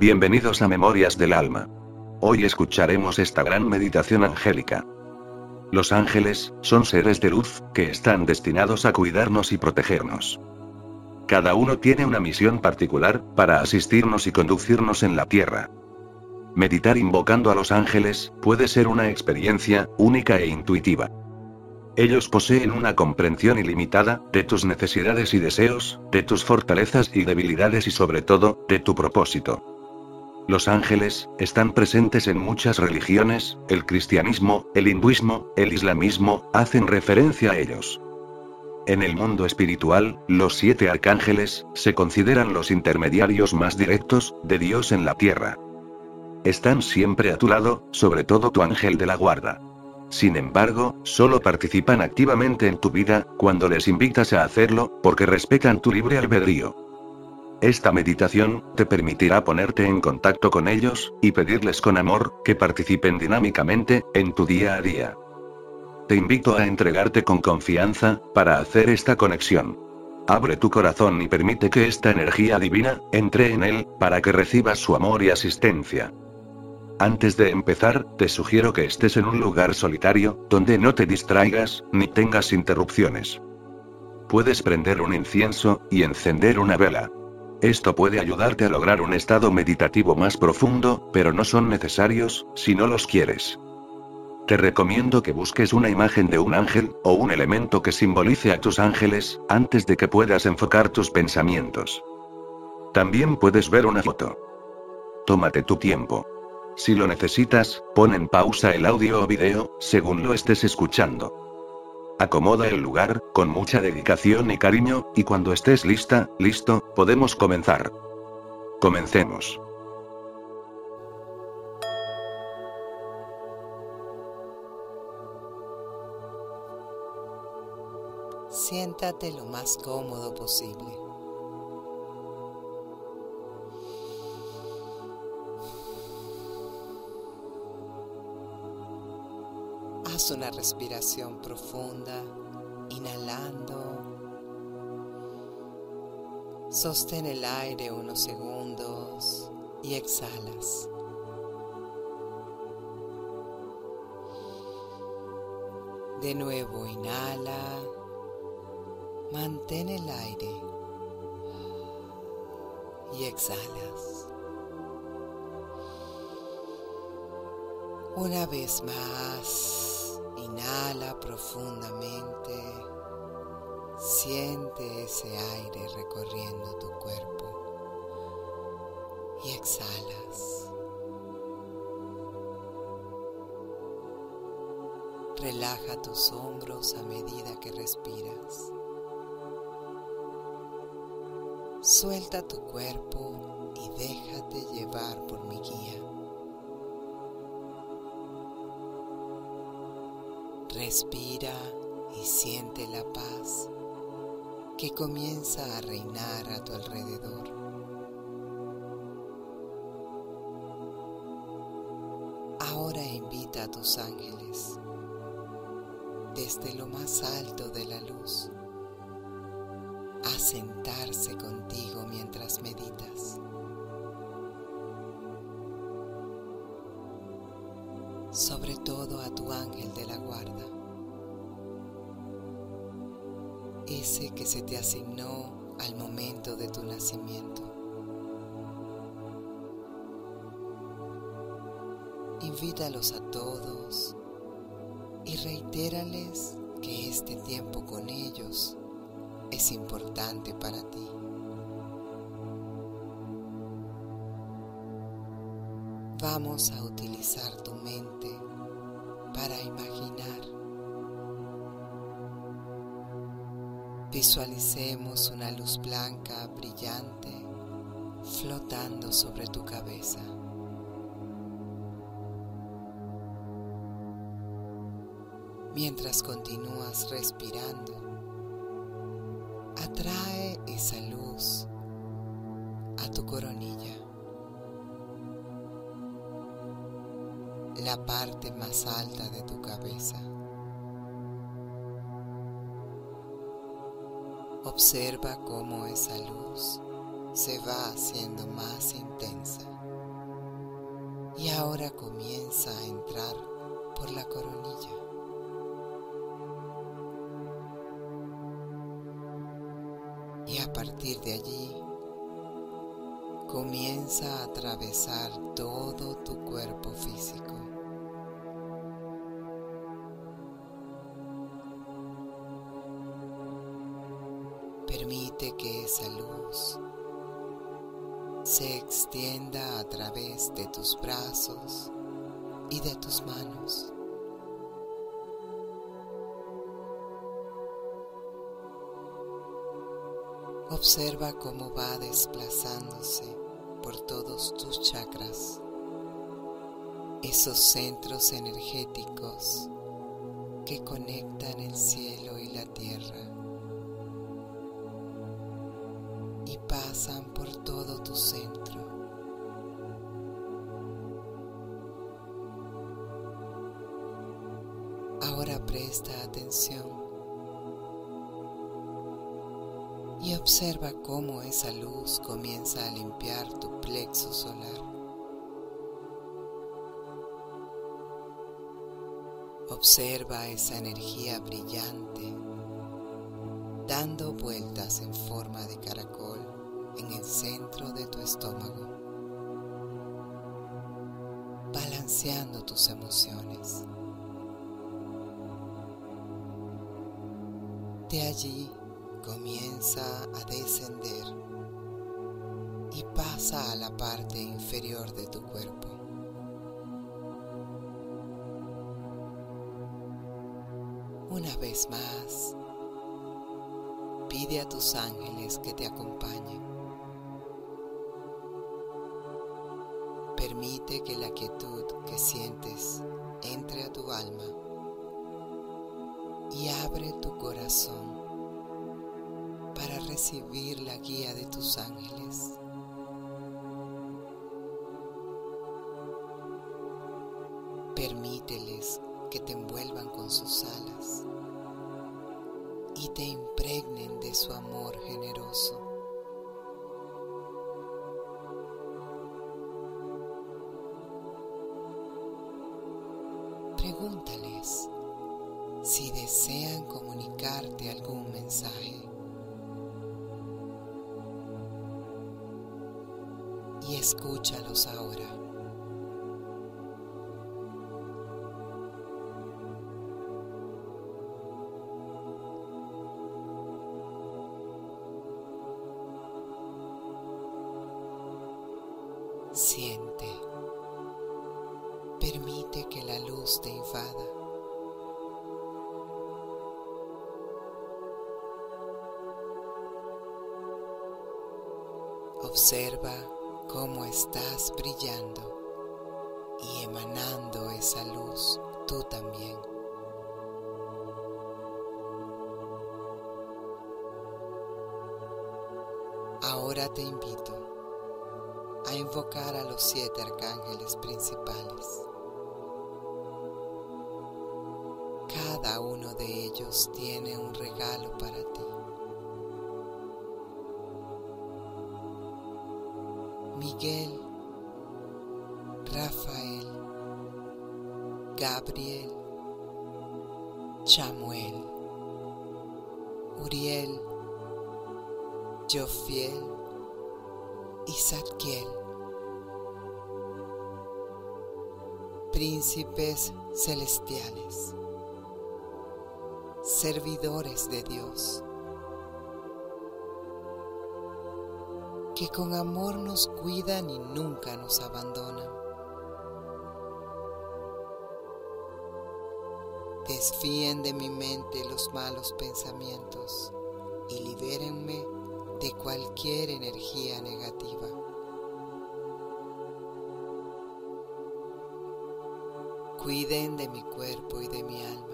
Bienvenidos a Memorias del Alma. Hoy escucharemos esta gran meditación angélica. Los ángeles son seres de luz que están destinados a cuidarnos y protegernos. Cada uno tiene una misión particular para asistirnos y conducirnos en la tierra. Meditar invocando a los ángeles puede ser una experiencia única e intuitiva. Ellos poseen una comprensión ilimitada de tus necesidades y deseos, de tus fortalezas y debilidades y sobre todo, de tu propósito. Los ángeles están presentes en muchas religiones, el cristianismo, el hinduismo, el islamismo, hacen referencia a ellos. En el mundo espiritual, los siete arcángeles se consideran los intermediarios más directos de Dios en la tierra. Están siempre a tu lado, sobre todo tu ángel de la guarda. Sin embargo, solo participan activamente en tu vida, cuando les invitas a hacerlo, porque respetan tu libre albedrío. Esta meditación, te permitirá ponerte en contacto con ellos, y pedirles con amor, que participen dinámicamente, en tu día a día. Te invito a entregarte con confianza, para hacer esta conexión. Abre tu corazón y permite que esta energía divina, entre en él, para que recibas su amor y asistencia. Antes de empezar, te sugiero que estés en un lugar solitario, donde no te distraigas, ni tengas interrupciones. Puedes prender un incienso, y encender una vela. Esto puede ayudarte a lograr un estado meditativo más profundo, pero no son necesarios, si no los quieres. Te recomiendo que busques una imagen de un ángel, o un elemento que simbolice a tus ángeles, antes de que puedas enfocar tus pensamientos. También puedes ver una foto. Tómate tu tiempo. Si lo necesitas, pon en pausa el audio o video, según lo estés escuchando. Acomoda el lugar, con mucha dedicación y cariño, y cuando estés lista, listo, podemos comenzar. Comencemos. Siéntate lo más cómodo posible. Una respiración profunda, inhalando. Sostén el aire unos segundos y exhalas. De nuevo inhala, mantén el aire y exhalas. Una vez más. Inhala profundamente. Siente ese aire recorriendo tu cuerpo. Y exhalas. Relaja tus hombros a medida que respiras. Suelta tu cuerpo y déjate llevar por mi guía. Respira y siente la paz que comienza a reinar a tu alrededor. Ahora invita a tus ángeles desde lo más alto de la luz a sentarse contigo mientras meditas. Todo a tu ángel de la guarda, ese que se te asignó al momento de tu nacimiento. Invítalos a todos y reitérales que este tiempo con ellos es importante para ti. Vamos a utilizar tu mente para imaginar. Visualicemos una luz blanca brillante flotando sobre tu cabeza. Mientras continúas respirando, atrae esa luz a tu coronilla. La parte más alta de tu cabeza. Observa cómo esa luz se va haciendo más intensa. Y ahora comienza a entrar por la coronilla. Y a partir de allí comienza a atravesar todo tu cuerpo físico. Tus brazos y de tus manos. Observa cómo va desplazándose por todos tus chakras, esos centros energéticos que conectan el cielo y la tierra y pasan por todo tu centro. Presta atención y observa cómo esa luz comienza a limpiar tu plexo solar. Observa esa energía brillante dando vueltas en forma de caracol en el centro de tu estómago, balanceando tus emociones. De allí comienza a descender y pasa a la parte inferior de tu cuerpo. Una vez más, pide a tus ángeles que te acompañen. Permite que la quietud que sientes entre a tu alma y abre tu corazón para recibir la guía de tus ángeles. Permíteles que te envuelvan con sus alas y te impregnen de su amor generoso. Pregúntales si desean comunicarte algún mensaje. Y escúchalos ahora. Siente. Permite que la luz te invada. Observa cómo estás brillando y emanando esa luz tú también. Ahora te invito a invocar a los siete arcángeles principales. Cada uno de ellos tiene un regalo para ti. Miguel, Rafael, Gabriel, Chamuel, Uriel, Jofiel y. Príncipes celestiales, servidores de Dios, que con amor nos cuidan y nunca nos abandonan. Desfíen de mi mente los malos pensamientos y libérenme de cualquier energía negativa. Cuiden de mi cuerpo y de mi alma.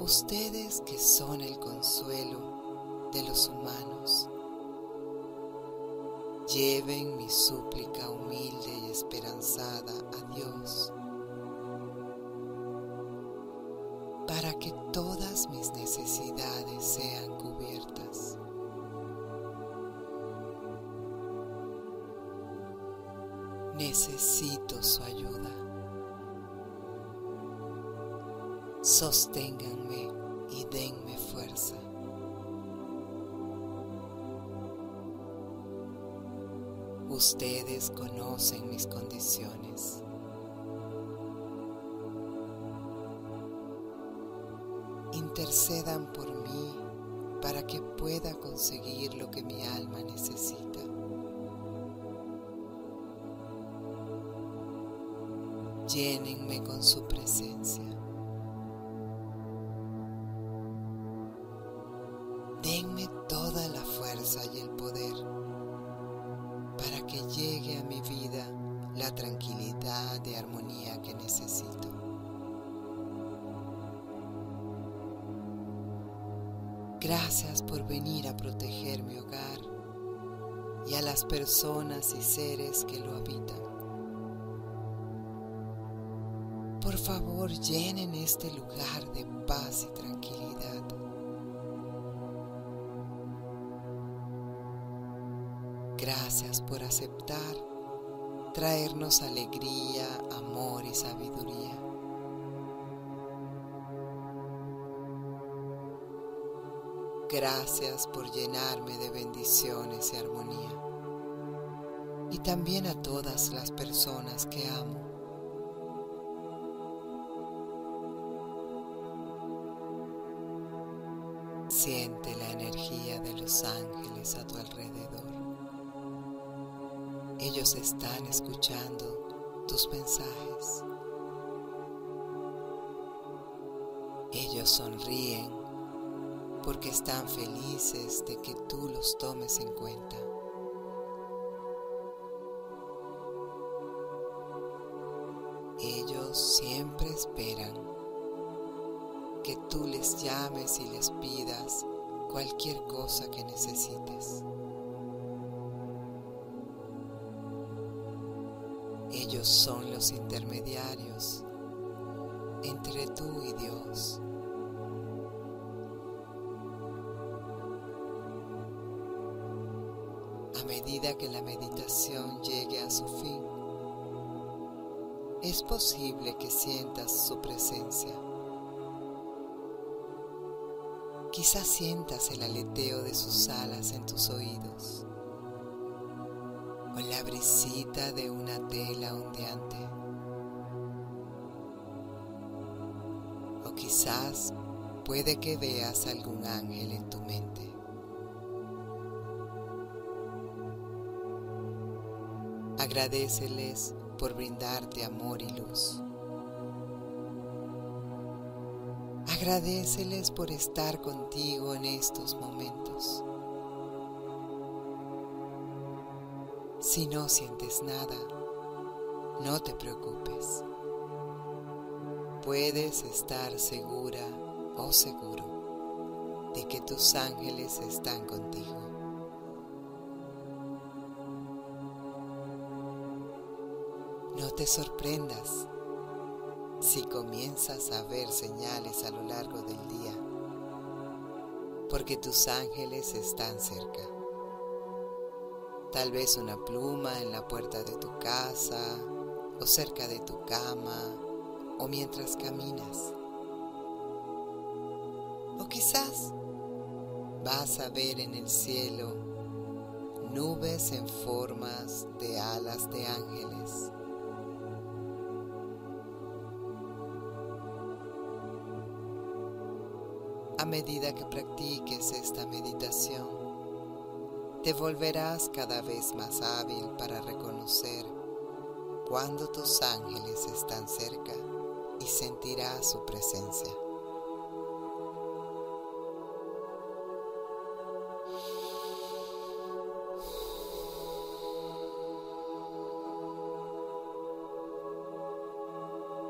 Ustedes que son el consuelo de los humanos, lleven mi súplica humilde y esperanzada a Dios para que todas mis necesidades sean cubiertas. Necesito su ayuda. Sosténganme y denme fuerza. Ustedes conocen mis condiciones. Intercedan por mí para que pueda conseguir lo que mi alma necesita. Llénenme con su presencia. Que necesito. Gracias por venir a proteger mi hogar y a las personas y seres que lo habitan. Por favor, llenen este lugar de paz y tranquilidad. Gracias por aceptar traernos alegría, amor y sabiduría. Gracias por llenarme de bendiciones y armonía. Y también a todas las personas que amo. Siente la energía de los ángeles a tu alrededor. Ellos están escuchando tus mensajes. Ellos sonríen porque están felices de que tú los tomes en cuenta. Ellos siempre esperan que tú les llames y les pidas cualquier cosa que necesites. Son los intermediarios entre tú y Dios. A medida que la meditación llegue a su fin, es posible que sientas su presencia. Quizás sientas el aleteo de sus alas en tus oídos brisita de una tela ondeante. O quizás puede que veas algún ángel en tu mente. Agradeceles por brindarte amor y luz. Agradeceles por estar contigo en estos momentos. Si no sientes nada, no te preocupes. Puedes estar segura o seguro de que tus ángeles están contigo. No te sorprendas si comienzas a ver señales a lo largo del día, porque tus ángeles están cerca. Tal vez una pluma en la puerta de tu casa, o cerca de tu cama, o mientras caminas. O quizás vas a ver en el cielo nubes en formas de alas de ángeles A medida que practiques esta meditación, te volverás cada vez más hábil para reconocer cuando tus ángeles están cerca y sentirás su presencia.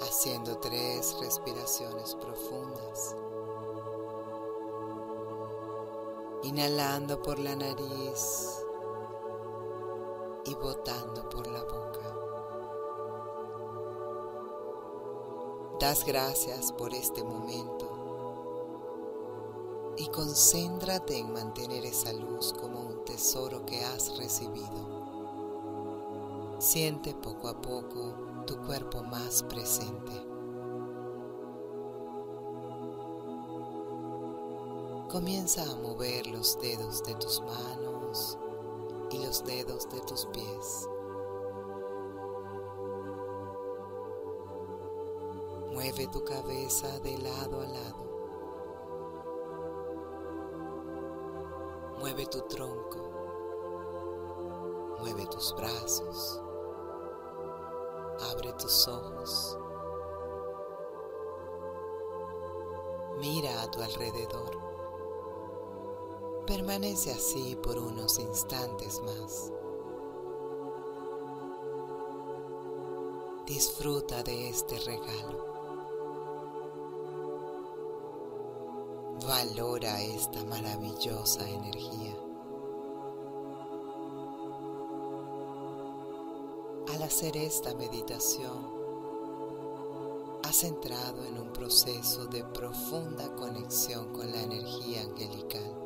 Haciendo tres respiraciones profundas. Inhalando por la nariz y botando por la boca. Das gracias por este momento y concéntrate en mantener esa luz como un tesoro que has recibido. Siente poco a poco tu cuerpo más presente. Comienza a mover los dedos de tus manos y los dedos de tus pies. Mueve tu cabeza de lado a lado. Mueve tu tronco. Mueve tus brazos. Abre tus ojos. Mira a tu alrededor. Permanece así por unos instantes más. Disfruta de este regalo. Valora esta maravillosa energía. Al hacer esta meditación, has entrado en un proceso de profunda conexión con la energía angelical.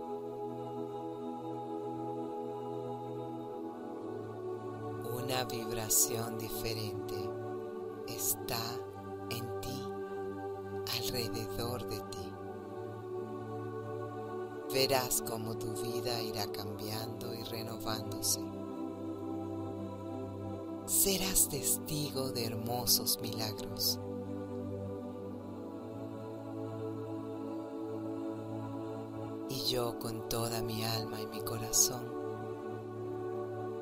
Vibración diferente está en ti, alrededor de ti. Verás cómo tu vida irá cambiando y renovándose. Serás testigo de hermosos milagros. Y yo con toda mi alma y mi corazón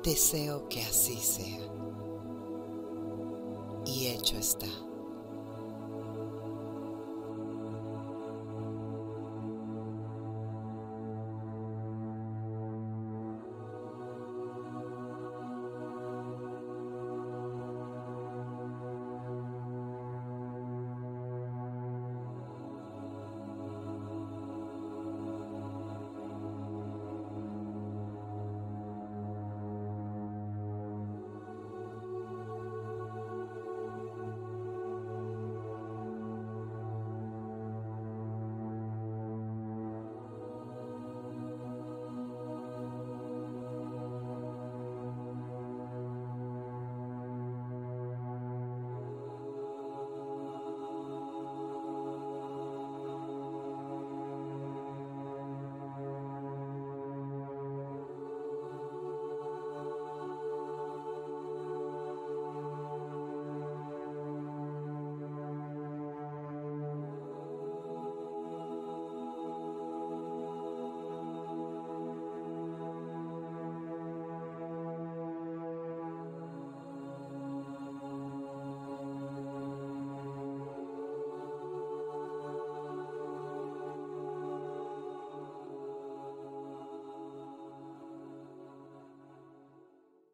deseo que así sea. Y hecho está.